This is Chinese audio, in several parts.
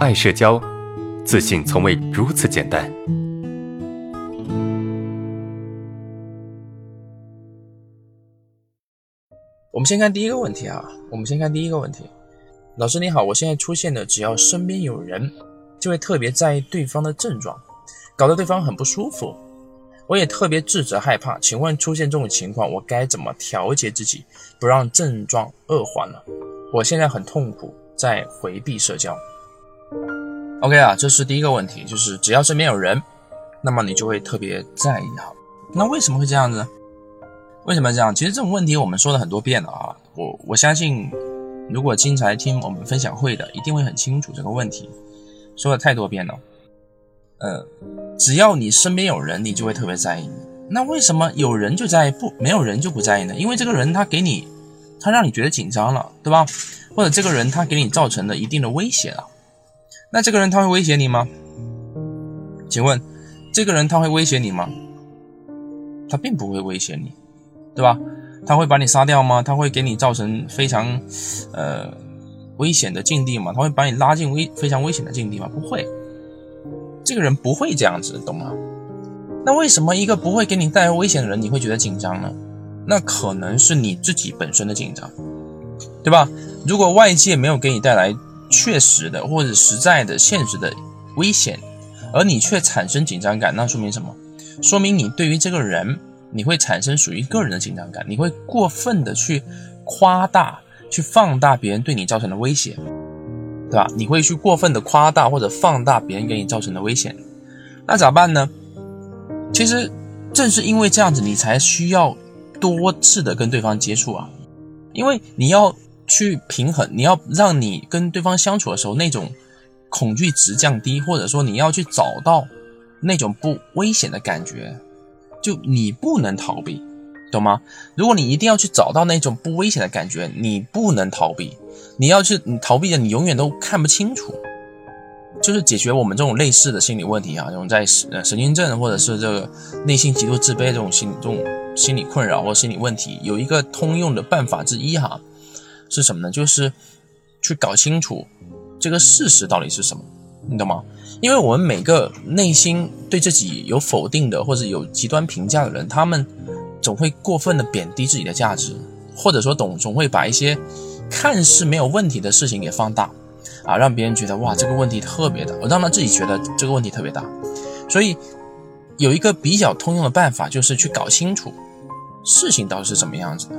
爱社交，自信从未如此简单。我们先看第一个问题啊，我们先看第一个问题。老师你好，我现在出现的只要身边有人，就会特别在意对方的症状，搞得对方很不舒服。我也特别自责害怕，请问出现这种情况，我该怎么调节自己，不让症状恶化呢？我现在很痛苦，在回避社交。OK 啊，这是第一个问题，就是只要身边有人，那么你就会特别在意哈。那为什么会这样子？为什么这样？其实这种问题我们说了很多遍了啊。我我相信，如果经常听我们分享会的，一定会很清楚这个问题，说了太多遍了。呃，只要你身边有人，你就会特别在意。那为什么有人就在意，不没有人就不在意呢？因为这个人他给你，他让你觉得紧张了，对吧？或者这个人他给你造成了一定的威胁了。那这个人他会威胁你吗？请问，这个人他会威胁你吗？他并不会威胁你，对吧？他会把你杀掉吗？他会给你造成非常，呃，危险的境地吗？他会把你拉进危非常危险的境地吗？不会。这个人不会这样子，懂吗？那为什么一个不会给你带来危险的人，你会觉得紧张呢？那可能是你自己本身的紧张，对吧？如果外界没有给你带来确实的或者实在的现实的危险，而你却产生紧张感，那说明什么？说明你对于这个人，你会产生属于个人的紧张感，你会过分的去夸大、去放大别人对你造成的威胁。对吧？你会去过分的夸大或者放大别人给你造成的危险，那咋办呢？其实正是因为这样子，你才需要多次的跟对方接触啊，因为你要去平衡，你要让你跟对方相处的时候那种恐惧值降低，或者说你要去找到那种不危险的感觉，就你不能逃避。懂吗？如果你一定要去找到那种不危险的感觉，你不能逃避。你要去你逃避的，你永远都看不清楚。就是解决我们这种类似的心理问题啊，这种在呃神经症或者是这个内心极度自卑这种心理这种心理困扰或心理问题，有一个通用的办法之一哈，是什么呢？就是去搞清楚这个事实到底是什么，你懂吗？因为我们每个内心对自己有否定的或者有极端评价的人，他们。总会过分的贬低自己的价值，或者说总总会把一些看似没有问题的事情给放大，啊，让别人觉得哇这个问题特别大，我让他自己觉得这个问题特别大。所以有一个比较通用的办法，就是去搞清楚事情到底是什么样子的。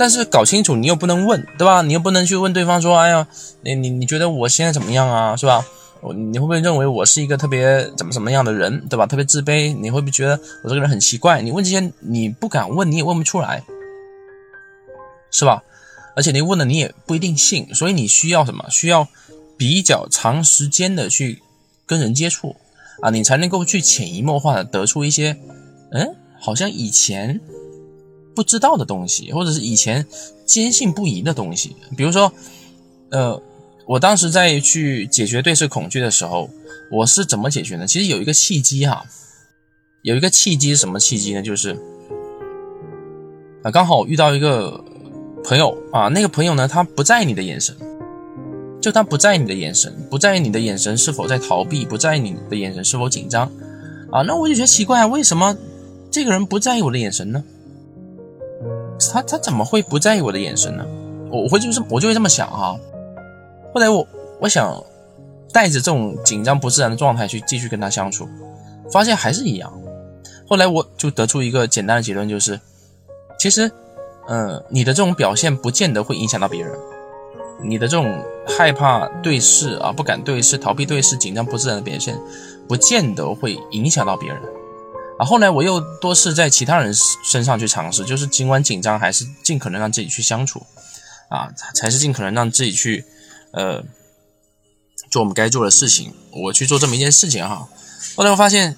但是搞清楚你又不能问，对吧？你又不能去问对方说，哎呀，你你你觉得我现在怎么样啊，是吧？我你会不会认为我是一个特别怎么怎么样的人，对吧？特别自卑，你会不会觉得我这个人很奇怪？你问这些，你不敢问，你也问不出来，是吧？而且你问了，你也不一定信，所以你需要什么？需要比较长时间的去跟人接触啊，你才能够去潜移默化的得出一些，嗯，好像以前不知道的东西，或者是以前坚信不疑的东西，比如说，呃。我当时在去解决对视恐惧的时候，我是怎么解决呢？其实有一个契机哈，有一个契机是什么契机呢？就是啊，刚好我遇到一个朋友啊，那个朋友呢，他不在意你的眼神，就他不在意你的眼神，不在意你的眼神是否在逃避，不在意你的眼神是否紧张啊。那我就觉得奇怪，为什么这个人不在意我的眼神呢？他他怎么会不在意我的眼神呢？我会就是我就会这么想哈。后来我我想带着这种紧张不自然的状态去继续跟他相处，发现还是一样。后来我就得出一个简单的结论，就是其实，嗯，你的这种表现不见得会影响到别人，你的这种害怕对视啊，不敢对视，逃避对视，紧张不自然的表现，不见得会影响到别人。啊，后来我又多次在其他人身上去尝试，就是尽管紧张，还是尽可能让自己去相处，啊，才是尽可能让自己去。呃，做我们该做的事情，我去做这么一件事情哈。后来我发现，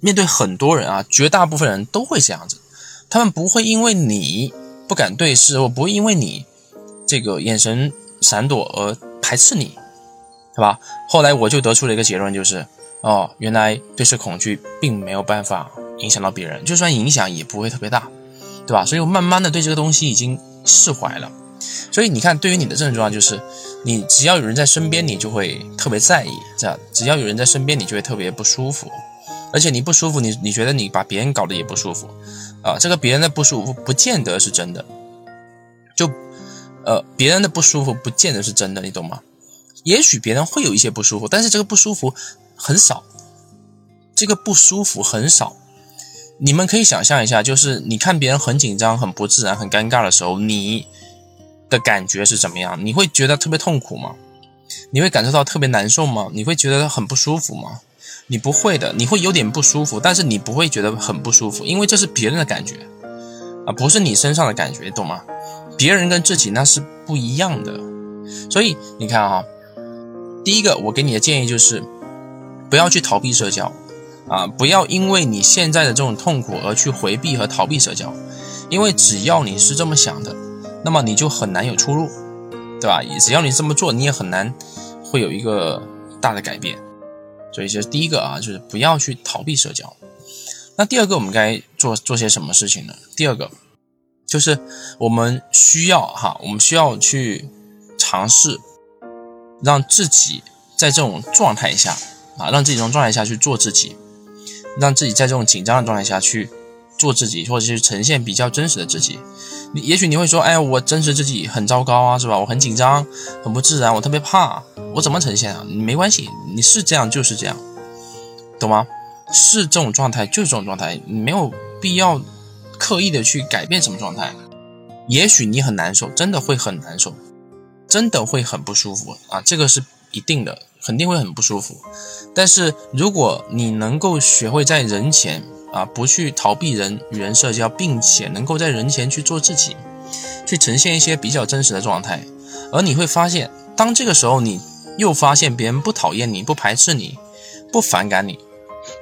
面对很多人啊，绝大部分人都会这样子，他们不会因为你不敢对视，或不会因为你这个眼神闪躲而排斥你，对吧？后来我就得出了一个结论，就是哦，原来对视恐惧并没有办法影响到别人，就算影响也不会特别大，对吧？所以我慢慢的对这个东西已经释怀了。所以你看，对于你的症状，就是你只要有人在身边，你就会特别在意；这样，只要有人在身边，你就会特别不舒服。而且你不舒服，你你觉得你把别人搞得也不舒服啊？这个别人的不舒服，不见得是真的。就呃，别人的不舒服，不见得是真的，你懂吗？也许别人会有一些不舒服，但是这个不舒服很少。这个不舒服很少。你们可以想象一下，就是你看别人很紧张、很不自然、很尴尬的时候，你的感觉是怎么样？你会觉得特别痛苦吗？你会感受到特别难受吗？你会觉得很不舒服吗？你不会的，你会有点不舒服，但是你不会觉得很不舒服，因为这是别人的感觉啊，不是你身上的感觉，懂吗？别人跟自己那是不一样的。所以你看啊，第一个我给你的建议就是，不要去逃避社交。啊，不要因为你现在的这种痛苦而去回避和逃避社交，因为只要你是这么想的，那么你就很难有出路，对吧？只要你这么做，你也很难会有一个大的改变。所以，这是第一个啊，就是不要去逃避社交。那第二个，我们该做做些什么事情呢？第二个就是我们需要哈，我们需要去尝试让自己在这种状态下啊，让自己这种状态下去做自己。让自己在这种紧张的状态下去做自己，或者是呈现比较真实的自己。你也许你会说：“哎，我真实自己很糟糕啊，是吧？我很紧张，很不自然，我特别怕，我怎么呈现啊？”没关系，你是这样就是这样，懂吗？是这种状态就是这种状态，你没有必要刻意的去改变什么状态。也许你很难受，真的会很难受，真的会很不舒服啊，这个是一定的。肯定会很不舒服，但是如果你能够学会在人前啊，不去逃避人与人社交，并且能够在人前去做自己，去呈现一些比较真实的状态，而你会发现，当这个时候你又发现别人不讨厌你、不排斥你、不反感你，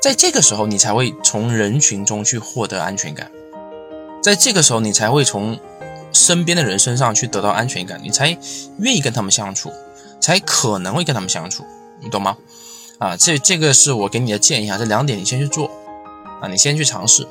在这个时候你才会从人群中去获得安全感，在这个时候你才会从身边的人身上去得到安全感，你才愿意跟他们相处。才可能会跟他们相处，你懂吗？啊，这这个是我给你的建议啊，这两点你先去做，啊，你先去尝试。